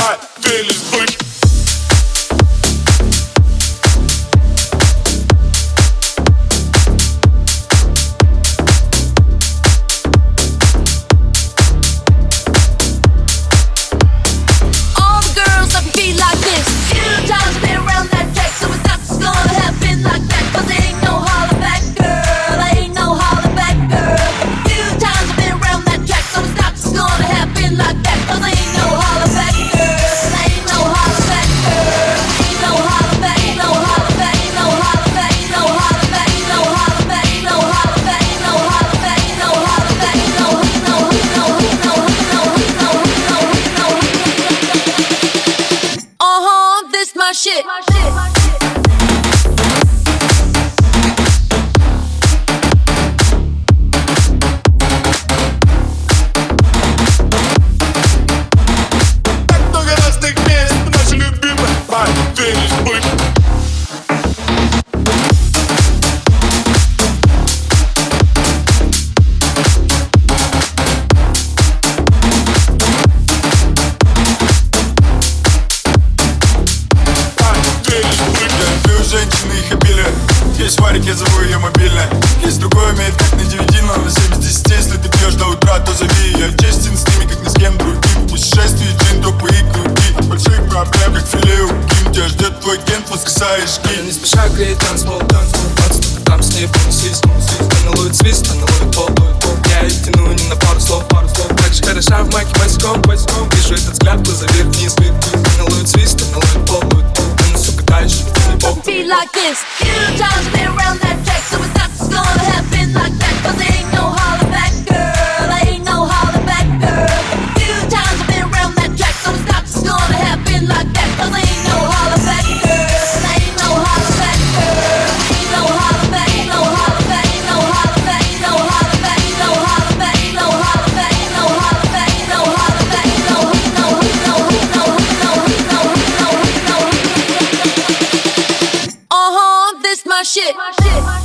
got feelings, but it. Есть варик, я зову ее мобильная Есть другой умеет как на 9, но на 7 из 10 Если ты пьешь до утра, то зови ее. честен с ними, как ни с кем другим. Путешествие, джин, допы и круги Больших проблем, как филе у Ким. Тебя ждет твой агент, воскресаешь гид. Не спеша греет танцпол, танцпол, танцпол Там с ней поносись, Она ловит свист, она ловит пол, ловит пол. Я ее тяну не на пару слов, пару слов. Так же хороша в майке босиком, босиком Вижу этот взгляд, глаза вверх, вниз, вверх Она ловит свист, она ловит пол, ловит пол. Она, сука, дальше, не бог. Be like this. my shit.